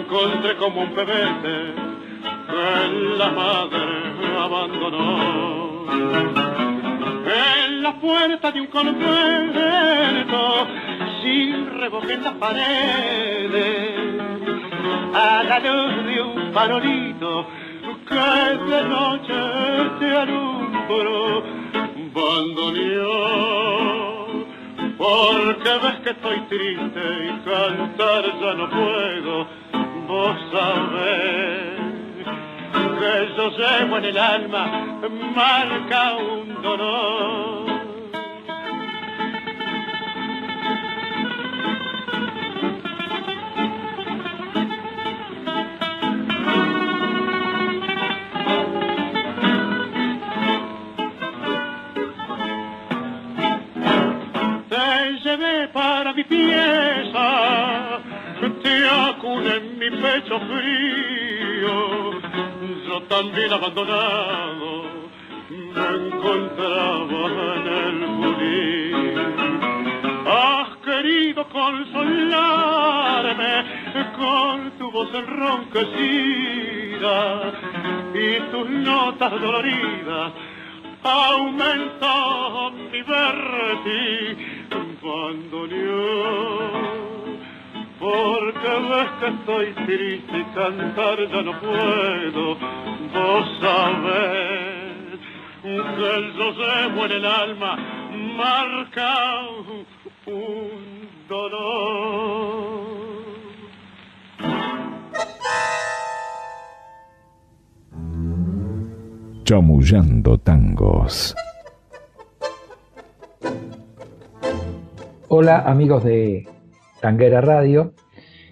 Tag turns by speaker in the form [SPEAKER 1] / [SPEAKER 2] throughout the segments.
[SPEAKER 1] encontré como un pebete que la madre abandonó. En la puerta de un convento, sin revoque en las paredes, a la luz de un farolito que de noche te alumbró, bandoneón, porque ves que estoy triste y cantar ya no puedo, vos sabés que yo llevo en el alma marca un dolor. Acude en mi pecho frío, yo también abandonado me encontraba en el bulín. Has querido consolarme con tu voz enronquecida y tus notas doloridas aumenta mi vértigo bandoneón porque ves que estoy triste y cantar ya no puedo vos sabés que el llevo en el alma marca un dolor
[SPEAKER 2] Chamullando tangos.
[SPEAKER 3] Hola amigos de Tanguera Radio,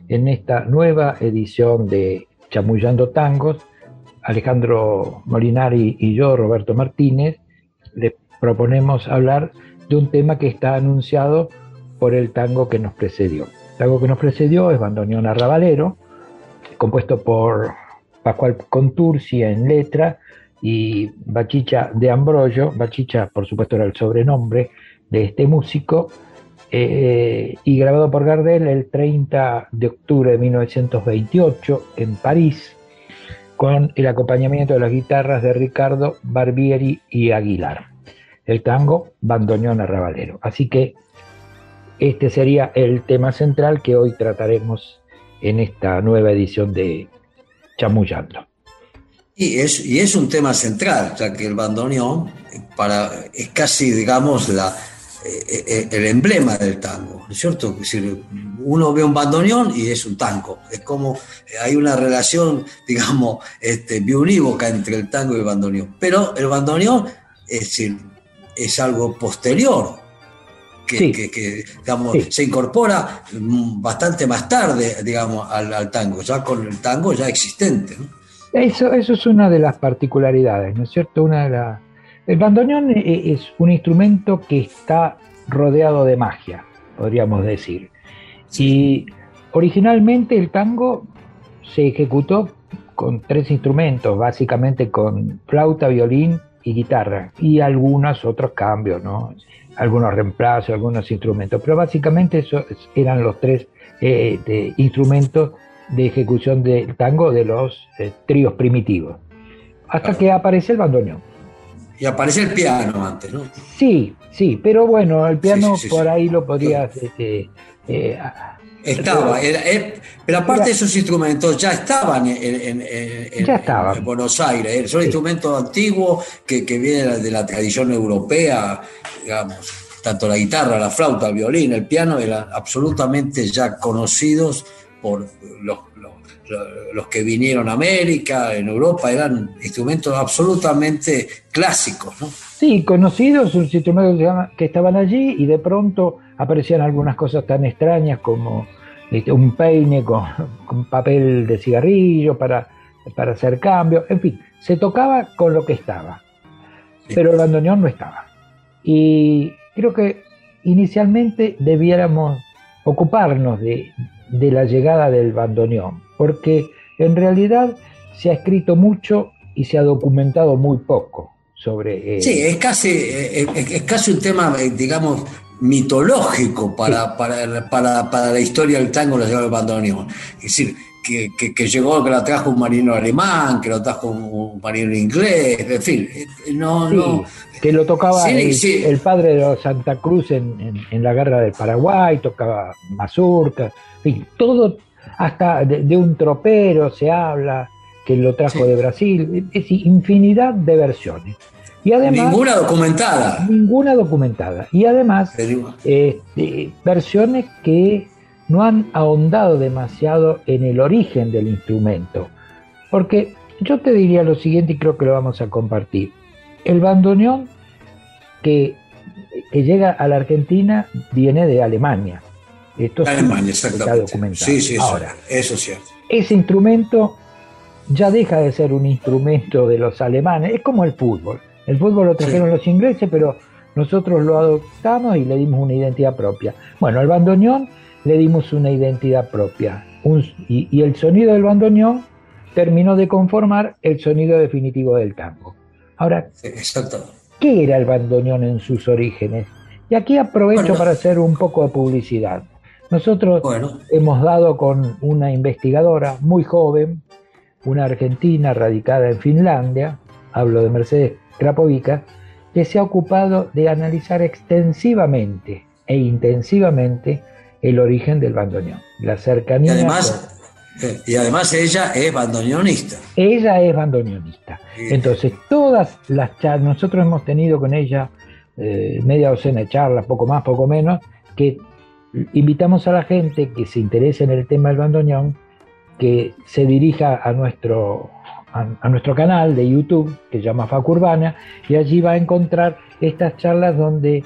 [SPEAKER 3] en esta nueva edición de Chamullando Tangos, Alejandro Molinari y yo, Roberto Martínez, les proponemos hablar de un tema que está anunciado por el tango que nos precedió. El tango que nos precedió es Bandoneón Arrabalero, compuesto por Pascual Contursi en letra y Bachicha de Ambrogio. Bachicha, por supuesto, era el sobrenombre de este músico, eh, y grabado por Gardel el 30 de octubre de 1928 en París, con el acompañamiento de las guitarras de Ricardo Barbieri y Aguilar. El tango Bandoneón Arrabalero. Así que este sería el tema central que hoy trataremos en esta nueva edición de Chamullando.
[SPEAKER 4] Y es, y es un tema central, ya que el bandoneón para, es casi, digamos, la, eh, eh, el emblema del tango, ¿no es cierto? Es decir, uno ve un bandoneón y es un tango. Es como eh, hay una relación, digamos, este, biunívoca entre el tango y el bandoneón. Pero el bandoneón es, decir, es algo posterior, que,
[SPEAKER 3] Sí.
[SPEAKER 4] que- que, digamos,
[SPEAKER 3] Sí.
[SPEAKER 4] se incorpora mm, bastante más tarde, digamos, al, al tango, ya con el tango ya existente. ¿no?
[SPEAKER 3] Eso, eso es una de las particularidades, ¿no es cierto? Una de las- El bandoneón e- es un instrumento que está rodeado de magia, podríamos decir. Y originalmente el tango se ejecutó con tres instrumentos, básicamente con flauta, violín y guitarra, y algunos otros cambios, ¿no? Algunos reemplazos, algunos instrumentos, pero básicamente esos eran los tres eh, de instrumentos de ejecución del tango de los eh, tríos primitivos. Hasta que aparece el bandoneón.
[SPEAKER 4] Y aparece el piano antes, ¿no?
[SPEAKER 3] Sí, sí, pero bueno, el piano
[SPEAKER 4] Sí, sí, sí,
[SPEAKER 3] por ahí lo podrías este, eh,
[SPEAKER 4] Estaba, pero aparte de esos instrumentos ya estaban en, Buenos Aires, son instrumentos antiguos que, que vienen de la tradición europea, digamos, tanto la guitarra, la flauta, el violín, el piano eran absolutamente ya conocidos por los, los, que vinieron a América, en Europa, eran instrumentos absolutamente clásicos. ¿no?
[SPEAKER 3] Sí, conocidos, instrumentos que estaban allí y de pronto aparecían algunas cosas tan extrañas como este, un peine con, papel de cigarrillo para, para hacer cambios, en fin, se tocaba con lo que estaba, pero el bandoneón no estaba. Y creo que inicialmente debiéramos ocuparnos de, de la llegada del bandoneón, porque en realidad se ha escrito mucho y se ha documentado muy poco sobre...
[SPEAKER 4] Sí, es casi, es, casi un tema, eh, digamos, mitológico para, para, para, para, la historia del tango, la llegada del bandoneón. Es decir, que, que, llegó, que lo trajo un marino alemán, que lo trajo un, marino inglés, en fin, eh, no, no.
[SPEAKER 3] Que lo tocaba el, padre de Santa Cruz en, en, la guerra del Paraguay, tocaba mazurca, en fin, todo, hasta de, un tropero se habla, que lo trajo de Brasil, es infinidad de versiones.
[SPEAKER 4] Y además, ninguna documentada.
[SPEAKER 3] Ninguna documentada. Y además, eh, versiones que no han ahondado demasiado en el origen del instrumento. Porque yo te diría lo siguiente y creo que lo vamos a compartir. El bandoneón que, llega a la Argentina viene de Alemania.
[SPEAKER 4] Esto Alemania, está documentado. Sí, sí, Ahora, eso es cierto.
[SPEAKER 3] Ese instrumento ya deja de ser un instrumento de los alemanes, es como el fútbol. El fútbol lo trajeron los ingleses, pero nosotros lo adoptamos y le dimos una identidad propia. Bueno, el bandoneón le dimos una identidad propia. y, el sonido del bandoneón terminó de conformar el sonido definitivo del tango. Ahora, ¿qué era el bandoneón en sus orígenes? Y aquí aprovecho para hacer un poco de publicidad. Nosotros hemos dado con una investigadora muy joven, una argentina radicada en Finlandia, hablo de Mercedes Krapovica, que se ha ocupado de analizar extensivamente e intensivamente el origen del bandoneón, la cercanía.
[SPEAKER 4] Y además, eh, y además ella es bandoneonista.
[SPEAKER 3] Ella es bandoneonista. Entonces, todas las charlas, nosotros hemos tenido con ella eh, media docena de charlas, poco más, poco menos, que invitamos a la gente que se interese en el tema del bandoneón, que se dirija a nuestro, a, nuestro canal de YouTube, que se llama Fac Urbana, y allí va a encontrar estas charlas donde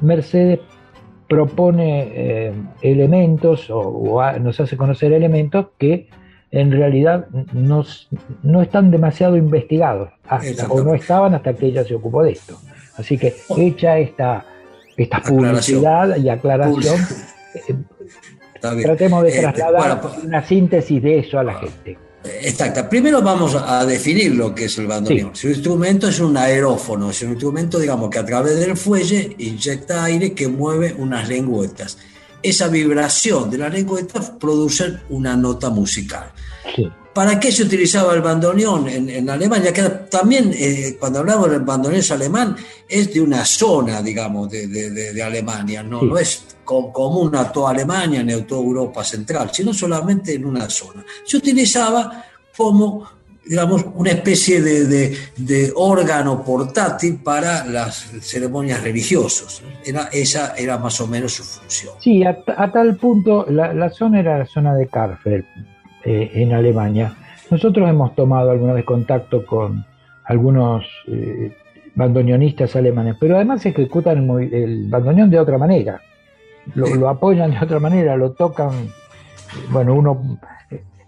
[SPEAKER 3] Mercedes propone eh, elementos o, nos hace conocer elementos que en realidad nos, no están demasiado investigados o no estaban hasta que ella se ocupó de esto. Así que hecha esta, esta publicidad y aclaración, eh, tratemos de eh, trasladar una síntesis de eso a la gente.
[SPEAKER 4] Exacto. Primero vamos a definir lo que es el bandoneón. Si un instrumento es un aerófono, es un instrumento, digamos, que a través del fuelle inyecta aire que mueve unas lengüetas. Esa vibración de las lengüetas produce una nota musical. ¿Para qué se utilizaba el bandoneón en, Alemania? Que también, eh, cuando hablamos del bandoneón alemán, es de una zona, digamos, de, Alemania, ¿no? no es común a toda Alemania ni a toda Europa Central, sino solamente en una zona. Se utilizaba como, digamos, una especie de, órgano portátil para las ceremonias religiosas. Era, esa era más o menos su función.
[SPEAKER 3] Sí, a, tal punto, la, zona era la zona de Karfeld, eh, en Alemania. Nosotros hemos tomado alguna vez contacto con algunos eh, bandoneonistas alemanes, pero además ejecutan el, el bandoneón de otra manera lo, apoyan de otra manera, lo tocan, bueno, uno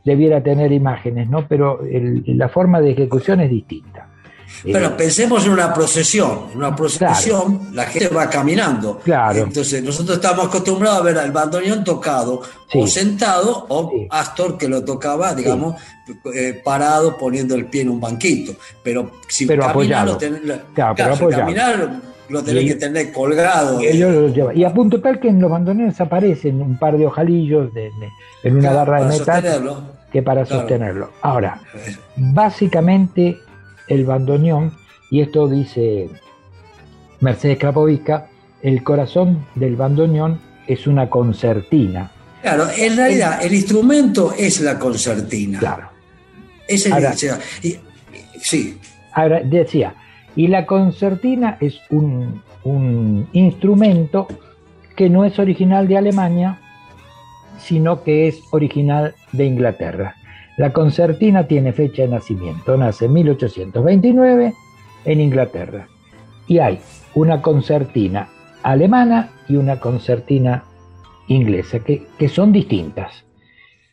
[SPEAKER 3] debiera tener imágenes, ¿no? Pero la forma de ejecución es distinta.
[SPEAKER 4] Pero eh, pensemos en una procesión. En una procesión la gente va caminando.
[SPEAKER 3] Claro.
[SPEAKER 4] Entonces nosotros estamos acostumbrados a ver al bandoneón tocado o sentado o Astor que lo tocaba, digamos, eh, parado poniendo el pie en un banquito. Pero si
[SPEAKER 3] pero caminar,
[SPEAKER 4] claro, caminar lo tenés que tener colgado.
[SPEAKER 3] Y, a punto tal que en los bandoneones aparecen un par de ojalillos en una barra de metal que para sostenerlo. Ahora, básicamente el bandoneón, y esto dice Mercedes Krapovica, el corazón del bandoneón es una concertina.
[SPEAKER 4] Claro, en realidad el instrumento es la concertina.
[SPEAKER 3] Claro.
[SPEAKER 4] Es el,
[SPEAKER 3] Ahora-
[SPEAKER 4] y- sí,
[SPEAKER 3] Ahora, decía, y la concertina es un, un instrumento que no es original de Alemania, sino que es original de Inglaterra. La concertina tiene fecha de nacimiento, nace en 1829 en Inglaterra. Y hay una concertina alemana y una concertina inglesa, que, que son distintas.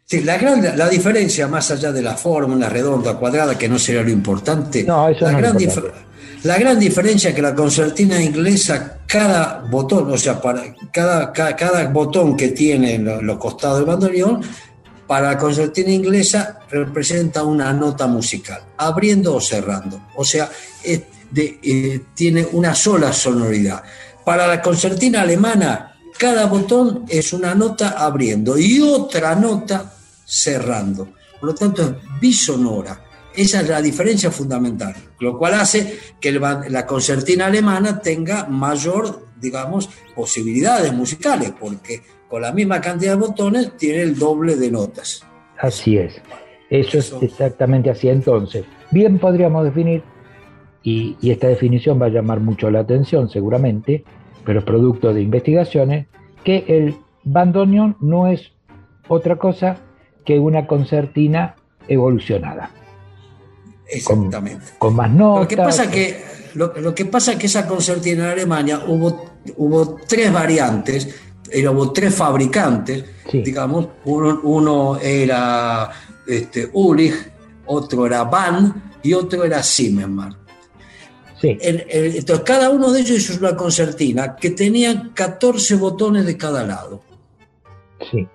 [SPEAKER 4] Sí, la, gran, la diferencia, más allá de la forma, una redonda, cuadrada, que no sería lo importante,
[SPEAKER 3] No, eso
[SPEAKER 4] la,
[SPEAKER 3] no es
[SPEAKER 4] gran
[SPEAKER 3] importante.
[SPEAKER 4] dif- la gran diferencia es que la concertina inglesa, cada botón, o sea, para cada, cada, cada botón que tiene en lo- los costados del bandoneón, para la concertina inglesa representa una nota musical, abriendo o cerrando. O sea, eh, tiene una sola sonoridad. Para la concertina alemana, cada botón es una nota abriendo y otra nota cerrando. Por lo tanto, es bisonora. Esa es la diferencia fundamental, lo cual hace que la concertina alemana tenga mayor, digamos, posibilidades musicales, porque con la misma cantidad de botones tiene el doble de notas.
[SPEAKER 3] Así es. Eso es exactamente así. Entonces, bien podríamos definir, y, y esta definición va a llamar mucho la atención seguramente, pero es producto de investigaciones, que el bandoneón no es otra cosa que una concertina evolucionada,
[SPEAKER 4] Exactamente.
[SPEAKER 3] con más notas.
[SPEAKER 4] Lo que pasa que lo, lo que pasa que esa concertina en Alemania hubo, hubo tres variantes, eh, hubo tres fabricantes,
[SPEAKER 3] Sí.
[SPEAKER 4] digamos, uno, uno era este, Ulrich, otro era Van y otro era Zimmermann.
[SPEAKER 3] Sí,
[SPEAKER 4] El- el- entonces cada uno de ellos hizo una concertina que tenía 14 botones de cada lado.
[SPEAKER 3] sí,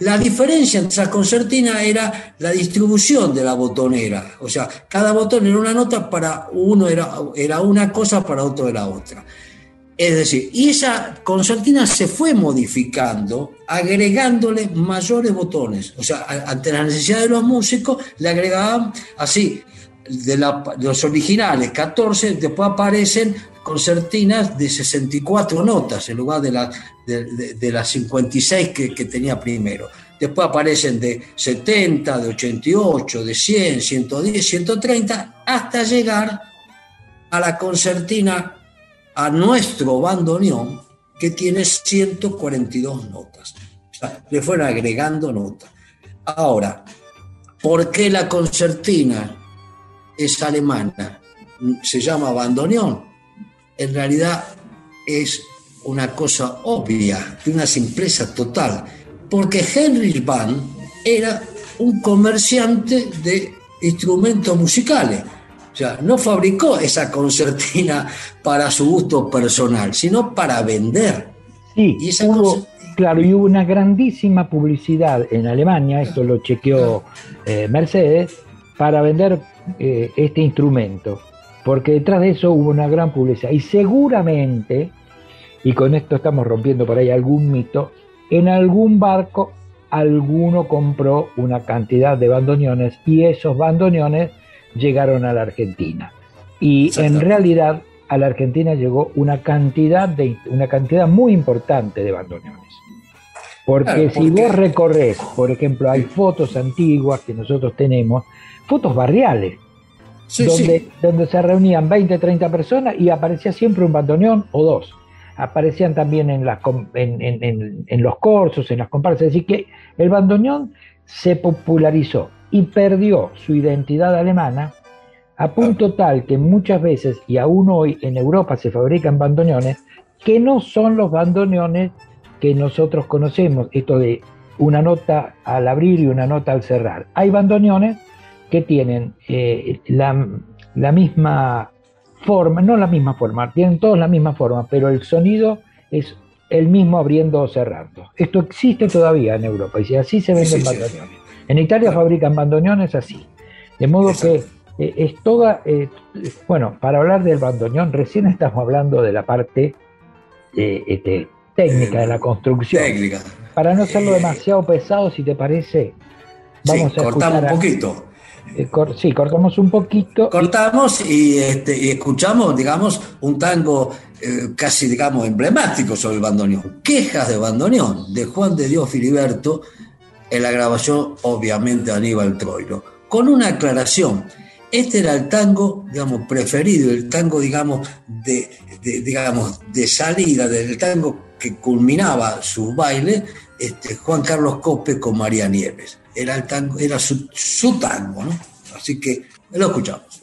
[SPEAKER 4] La diferencia entre esa concertina era la distribución de la botonera. O sea, cada botón era una nota para uno era, era una cosa, para otro era otra. Es decir, y esa concertina se fue modificando, agregándole mayores botones. O sea, ante la necesidad de los músicos, le agregaban así, de los originales 14, después aparecen concertinas de 64 notas en lugar de, la- de, de- de las 56 que, que tenía primero. Después aparecen de 70, de 88, de 100, 110, 130, hasta llegar a la concertina, a nuestro bandoneón, que tiene 142 notas. O le fueron agregando notas. Ahora, ¿por qué la concertina es alemana? Se llama bandoneón. En realidad es una cosa obvia, de una simpleza total, porque Heinrich Mann era un comerciante de instrumentos musicales. O sea, no fabricó esa concertina para su gusto personal, sino para vender.
[SPEAKER 3] sí.
[SPEAKER 4] Y esa
[SPEAKER 3] hubo- Claro, y hubo una grandísima publicidad en Alemania, esto lo chequeó eh, Mercedes, para vender eh, este instrumento, porque detrás de eso hubo una gran publicidad. Y seguramente, y con esto estamos rompiendo por ahí algún mito, en algún barco alguno compró una cantidad de bandoneones y esos bandoneones llegaron a la Argentina. Y en realidad a la Argentina llegó una cantidad, de, una cantidad muy importante de bandoneones. Porque
[SPEAKER 4] Claro,
[SPEAKER 3] si
[SPEAKER 4] porque-
[SPEAKER 3] vos recorres, por ejemplo, hay fotos antiguas que nosotros tenemos, fotos barriales,
[SPEAKER 4] Sí,
[SPEAKER 3] donde,
[SPEAKER 4] sí.
[SPEAKER 3] donde se reunían 20, 30 personas y aparecía siempre un bandoneón o dos. Aparecían también en, las en, en- en- en los corsos, en las comparsas. Es decir, que el bandoneón se popularizó y perdió su identidad alemana a punto tal que muchas veces, y aún hoy en Europa se fabrican bandoneones, que no son los bandoneones que nosotros conocemos, esto de una nota al abrir y una nota al cerrar. Hay bandoneones que tienen eh, la, la misma forma, no la misma forma, tienen todos la misma forma, pero el sonido es el mismo abriendo o cerrando. Esto existe todavía en Europa y si así se venden
[SPEAKER 4] Sí,
[SPEAKER 3] bandoneones. En Italia fabrican bandoneones así. De modo
[SPEAKER 4] Exacto.
[SPEAKER 3] que eh, es toda, eh, bueno, para hablar del bandoneón, recién estamos hablando de la parte eh, este, técnica de la construcción.
[SPEAKER 4] Técnica.
[SPEAKER 3] Para no hacerlo demasiado pesado, si te parece, vamos
[SPEAKER 4] sí,
[SPEAKER 3] a
[SPEAKER 4] cortamos un poquito.
[SPEAKER 3] cor- sí, cortamos un poquito.
[SPEAKER 4] Cortamos y, este, y escuchamos, digamos, un tango casi, digamos, emblemáticos sobre el bandoneón. Quejas de bandoneón, de Juan de Dios Filiberto, en la grabación, obviamente, Aníbal Troilo, con una aclaración. Este era el tango, digamos, preferido, el tango, digamos, de, digamos, de salida, del tango que culminaba su baile, este, Juan Carlos Cope con María Nieves. Era, el tango, era su, su tango, ¿no? Así que lo escuchamos.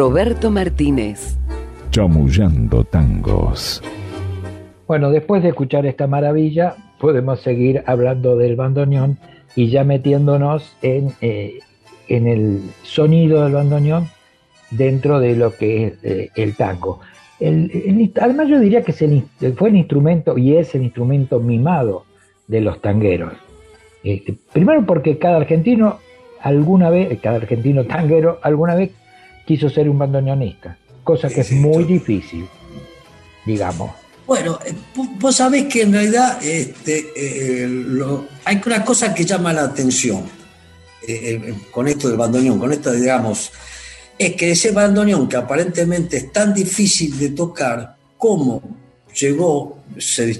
[SPEAKER 5] Roberto Martínez.
[SPEAKER 2] Chamullando tangos.
[SPEAKER 3] Bueno, después de escuchar esta maravilla, podemos seguir hablando del bandoneón y ya metiéndonos en, eh, en el sonido del bandoneón dentro de lo que es eh, el tango. además yo diría que fue el instrumento y es el instrumento mimado de los tangueros. Este, primero porque cada argentino alguna vez, cada argentino tanguero alguna vez quiso ser un bandoneonista, cosa que es muy difícil, digamos.
[SPEAKER 4] Bueno, eh, vos sabés que en realidad este, eh, hay una cosa que llama la atención eh, con esto del bandoneón, con esto, digamos, es que ese bandoneón que aparentemente es tan difícil de tocar, como llegó, se,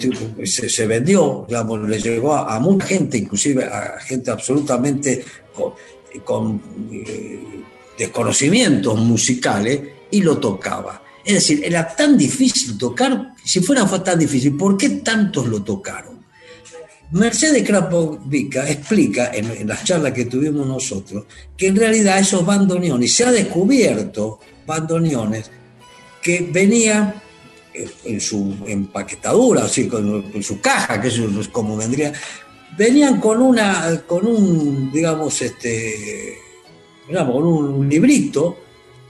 [SPEAKER 4] se, vendió, digamos, le llegó a, mucha gente, inclusive a gente absolutamente con desconocimientos musicales y lo tocaba. Es decir, era tan difícil tocar, si fuera tan difícil, ¿por qué tantos lo tocaron? Mercedes Krapovica explica en, las charlas que tuvimos nosotros que en realidad esos bandoneones, se ha descubierto bandoneones que venían en su empaquetadura, así, en su caja, que es como vendría, venían con una, con un, digamos, este, con un, librito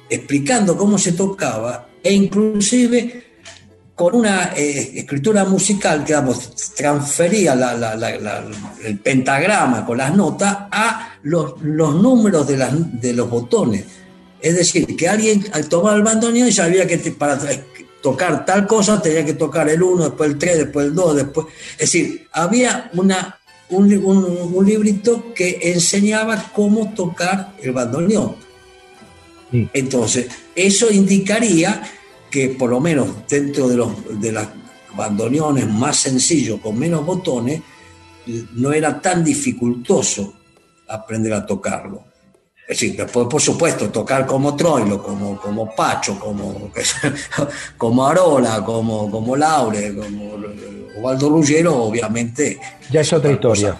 [SPEAKER 4] explicando cómo se tocaba e inclusive con una eh, escritura musical que transfería el pentagrama con las notas a los, los números de, las, de los botones. Es decir, que alguien al tomar el bandoneón sabía que para tocar tal cosa tenía que tocar el 1, después el 3, después el 2, después... Es decir, había una un, un, librito que enseñaba cómo tocar el bandoneón. Entonces, eso indicaría que por lo menos dentro de los de las bandoneones más sencillos, con menos botones, no era tan dificultoso aprender a tocarlo. Es decir, después, por supuesto, tocar como Troilo, como, como Pacho, como, como Arola, como, como Laure, como Waldo Ruggiero, obviamente.
[SPEAKER 3] Ya es otra historia.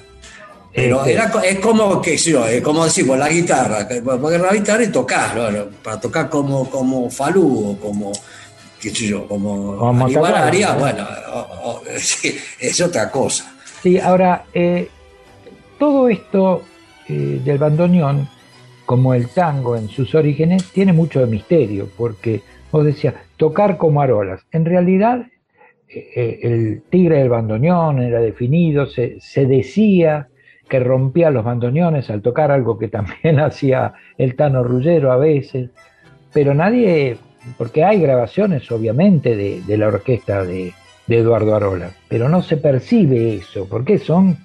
[SPEAKER 4] Pero este- era, es como que es como decimos, la guitarra, porque la guitarra y tocar, para tocar como, como Falú o como, qué sé yo, como, como bueno, es otra cosa.
[SPEAKER 3] Sí, ahora, eh, todo esto eh, del bandoneón como el tango en sus orígenes, tiene mucho de misterio, porque vos decías, tocar como arolas. En realidad, eh, eh, el tigre del bandoneón era definido, se, decía que rompía los bandoneones al tocar algo que también hacía el Tano Rullero a veces, pero nadie, porque hay grabaciones obviamente de, la orquesta de, de Eduardo Arola, pero no se percibe eso, porque son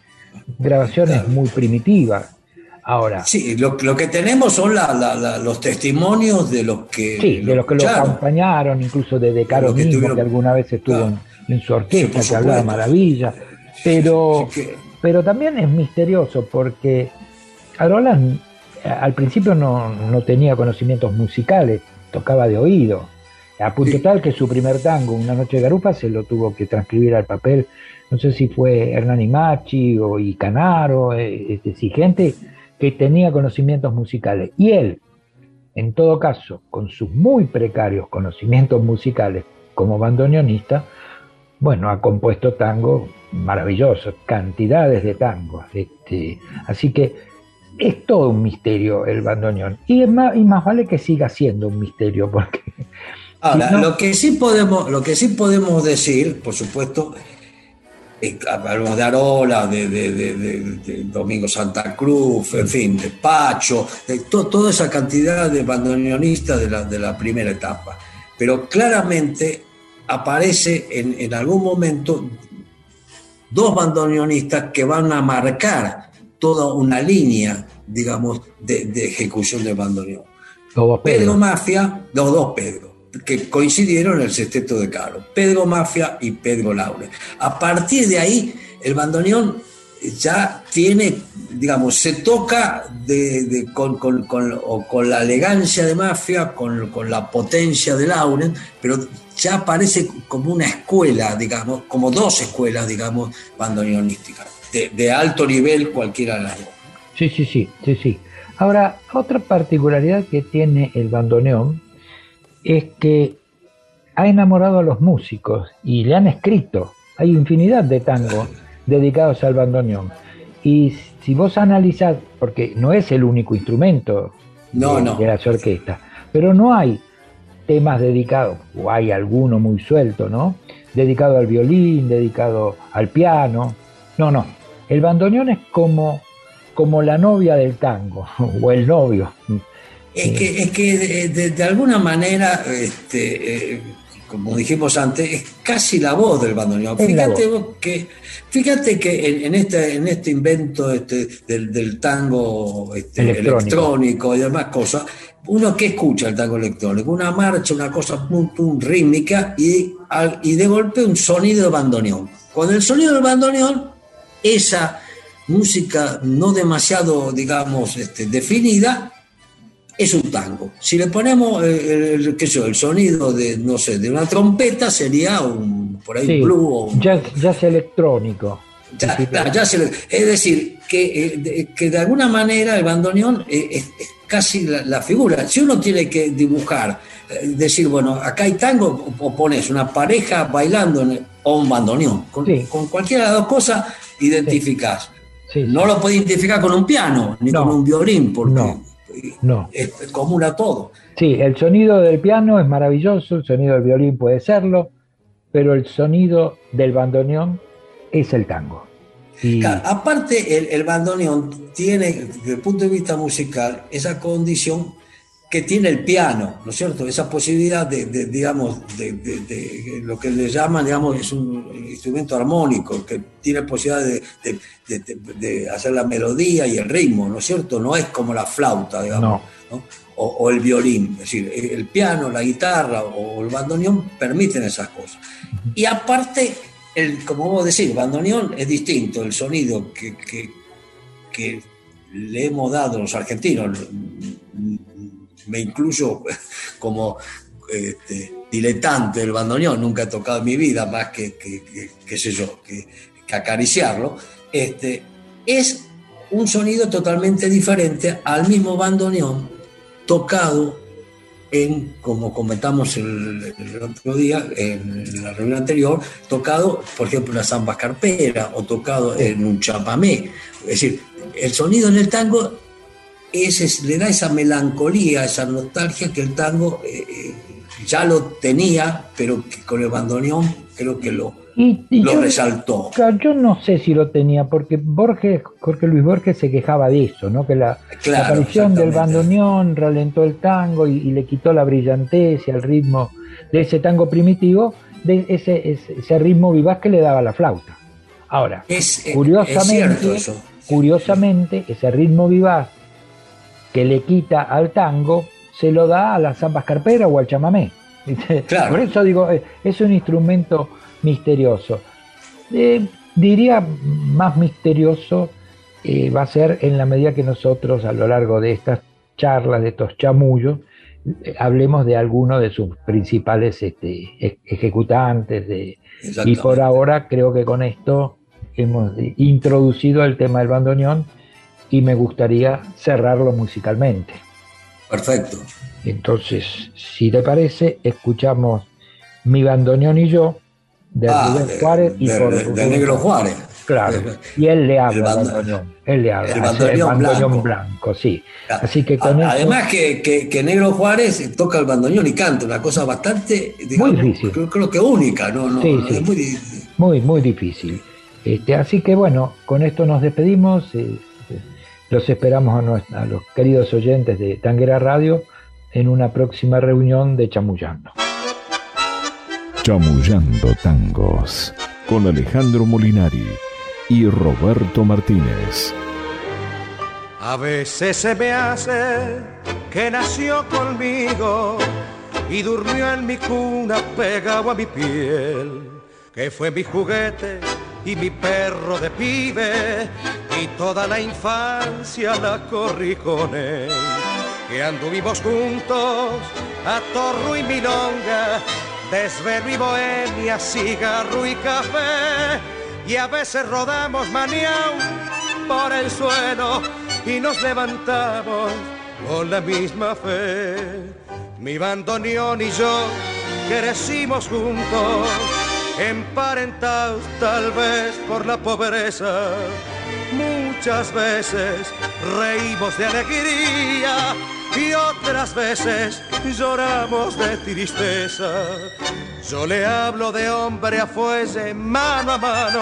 [SPEAKER 3] grabaciones muy primitivas. Ahora.
[SPEAKER 4] Sí, lo, que tenemos son los testimonios de los que.
[SPEAKER 3] Sí, de los que lo acompañaron, incluso de, de Caro mismo, que alguna vez estuvo en, su orquesta, que hablaba maravilla. Pero, pero también es misterioso porque Arolas al principio no, no, tenía conocimientos musicales, tocaba de oído. A punto tal que su primer tango, Una Noche de Garupa, se lo tuvo que transcribir al papel. No sé si fue Hernán Machi o Icanaro, eh, este, gente que tenía conocimientos musicales. Y él, en todo caso, con sus muy precarios conocimientos musicales como bandoneonista, bueno, ha compuesto tango maravillosos, cantidades de tangos. Este, así que es todo un misterio el bandoneón. Y, es más, y más vale que siga siendo un misterio, porque.
[SPEAKER 4] Ahora, lo, que sí podemos, lo que sí podemos decir, por supuesto, hablamos de Arola, de, Domingo Santa Cruz, en fin, de Pacho, de toda esa cantidad de bandoneonistas de la, de la primera etapa. Pero claramente aparece en, algún momento dos bandoneonistas que van a marcar toda una línea, digamos, de, ejecución del bandoneón. Pedro Mafia, los dos Pedro que coincidieron en el sexteto de Caro, Pedro Mafia y Pedro Laure. A partir de ahí, el bandoneón ya tiene, digamos, se toca de, con, con, la elegancia de Mafia, con, la potencia de Lauren, pero ya aparece como una escuela, digamos, como dos escuelas, digamos, bandoneonísticas, de, de alto nivel cualquiera de las dos.
[SPEAKER 3] Sí, sí, sí, sí, sí. Ahora, otra particularidad que tiene el bandoneón es que ha enamorado a los músicos y le han escrito. Hay infinidad de tangos dedicados al bandoneón. Y si vos analizás, porque no es el único instrumento
[SPEAKER 4] no,
[SPEAKER 3] de,
[SPEAKER 4] no.
[SPEAKER 3] las orquestas, pero no hay temas dedicados, o hay alguno muy suelto, ¿no? Dedicado al violín, dedicado al piano. No, no. El bandoneón es como, como la novia del tango, o el novio.
[SPEAKER 4] Es que, es que de, alguna manera, este, eh, como dijimos antes, es casi la voz del bandoneón. Fíjate que, fíjate que en, este, en este invento este, del, tango este, electrónico. y demás cosas, uno que escucha el tango electrónico, una marcha, una cosa pum, rítmica y, y de golpe un sonido de bandoneón. Con el sonido del bandoneón, esa música no demasiado, digamos, este, definida, es un tango. Si le ponemos eh, el, qué el sonido de, no sé, de una trompeta, sería un, por ahí, blue
[SPEAKER 3] jazz, electrónico.
[SPEAKER 4] es decir, que, eh, de, que de alguna manera el bandoneón es, casi la, figura. Si uno tiene que dibujar, eh, decir, bueno, acá hay tango, o pones una pareja bailando o un bandoneón. Con, cualquiera de las dos cosas identificás. no lo puedes identificar con un piano, ni con un violín, porque no. Es común a todo.
[SPEAKER 3] Sí, el sonido del piano es maravilloso, el sonido del violín puede serlo, pero el sonido del bandoneón es el tango.
[SPEAKER 4] aparte, el, bandoneón tiene, desde el punto de vista musical, esa condición que tiene el piano, ¿no es cierto? Esa posibilidad de, digamos, de, lo que le llaman, digamos, es un instrumento armónico, que tiene posibilidad de, hacer la melodía y el ritmo, ¿no es cierto? No es como la flauta, digamos, O, el violín, es decir, el piano, la guitarra o el bandoneón permiten esas cosas. Y aparte, el, como vos decís, el bandoneón es distinto, el sonido que, que le hemos dado los argentinos, me incluyo como este, diletante del bandoneón, nunca he tocado en mi vida más que, qué sé yo, que, acariciarlo, este, es un sonido totalmente diferente al mismo bandoneón tocado en, como comentamos el, otro día, en la reunión anterior, tocado, por ejemplo, en la samba carpera o tocado en un chapamé. Es decir, el sonido en el tango le da esa melancolía, esa nostalgia que el tango eh, eh, ya lo tenía, pero que con el bandoneón creo que lo, lo resaltó.
[SPEAKER 3] Yo no sé si lo tenía, porque Borges, Jorge Luis Borges se quejaba de eso, ¿no? que la, aparición del bandoneón ralentó el tango y, le quitó la brillantez y el ritmo de ese tango primitivo, de ese, ese, ritmo vivaz que le daba la flauta. Ahora, es, curiosamente, curiosamente, ese ritmo vivaz que le quita al tango, se lo da a las zambas carperas o al chamamé. Por eso digo, eh, es un instrumento misterioso. Eh, diría más misterioso eh, va a ser en la medida que nosotros a lo largo de estas charlas, de estos chamullos, hablemos de alguno de sus principales este, ejecutantes. De, y por ahora creo que con esto hemos introducido el tema del bandoneón y me gustaría cerrarlo musicalmente.
[SPEAKER 4] Perfecto.
[SPEAKER 3] Entonces, si te parece, escuchamos Mi bandoneón y yo de
[SPEAKER 4] ah, Rubén Juárez y de, Negro Juárez.
[SPEAKER 3] Claro, y él le habla al bandoneón. Él le habla. El bandoneón, blanco. sí. Así que con
[SPEAKER 4] Además que, que, Negro Juárez toca el bandoneón y canta, una cosa bastante,
[SPEAKER 3] muy difícil.
[SPEAKER 4] Creo, que única, ¿no? no, sí,
[SPEAKER 3] Es muy difícil. Muy, muy difícil. Este, así que bueno, con esto nos despedimos. Eh, los esperamos a, los queridos oyentes de Tanguera Radio en una próxima reunión de Chamullando.
[SPEAKER 2] Chamullando Tangos con Alejandro Molinari y Roberto Martínez.
[SPEAKER 6] A veces se me hace que nació conmigo y durmió en mi cuna pegado a mi piel, que fue mi juguete y mi perro de pibe y toda la infancia la corrí con él. Que anduvimos juntos a torro y milonga, desvelo y bohemia, cigarro y café. Y a veces rodamos maniau por el suelo y nos levantamos con la misma fe. Mi bandoneón y yo crecimos juntos emparentados tal vez por la pobreza. Muchas veces reímos de alegría y otras veces lloramos de tristeza. Yo le hablo de hombre a fuese, mano a mano,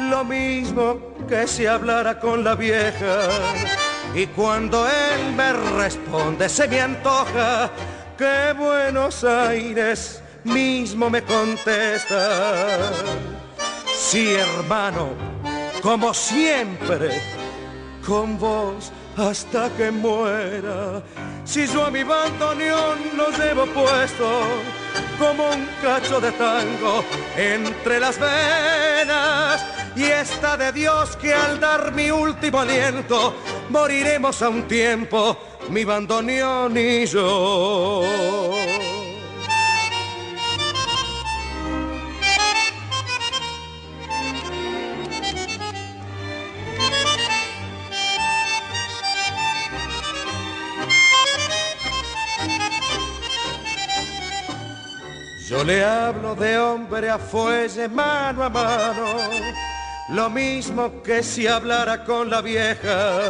[SPEAKER 6] lo mismo que si hablara con la vieja. Y cuando él me responde, se me antoja que Buenos Aires mismo me contesta, sí hermano, como siempre, con vos hasta que muera. Si yo a mi bandoneón lo llevo puesto como un cacho de tango entre las venas, y está de Dios que al dar mi último aliento moriremos a un tiempo, mi bandoneón y yo. Yo le hablo de hombre a fuelle, mano a mano, lo mismo que si hablara con la vieja.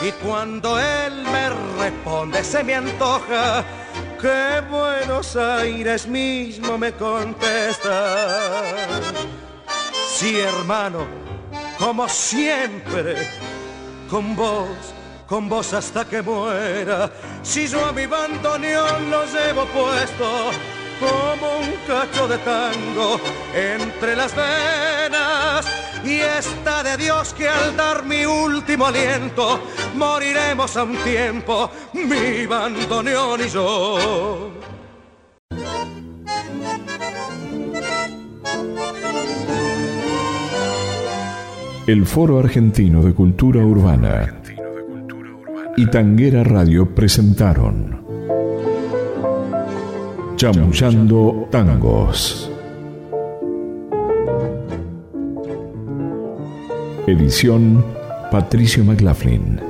[SPEAKER 6] Y cuando él me responde, se me antoja que Buenos Aires mismo me contesta. Sí, hermano, como siempre, con vos con vos hasta que muera. Si yo a mi bandoneón lo llevo puesto como un cacho de tango entre las venas. Y está de Dios que al dar mi último aliento moriremos a un tiempo, mi bandoneón y yo.
[SPEAKER 2] El Foro Argentino de Cultura Urbana y Tanguera Radio presentaron Chamullando Tangos. Edición Patricio McLaughlin.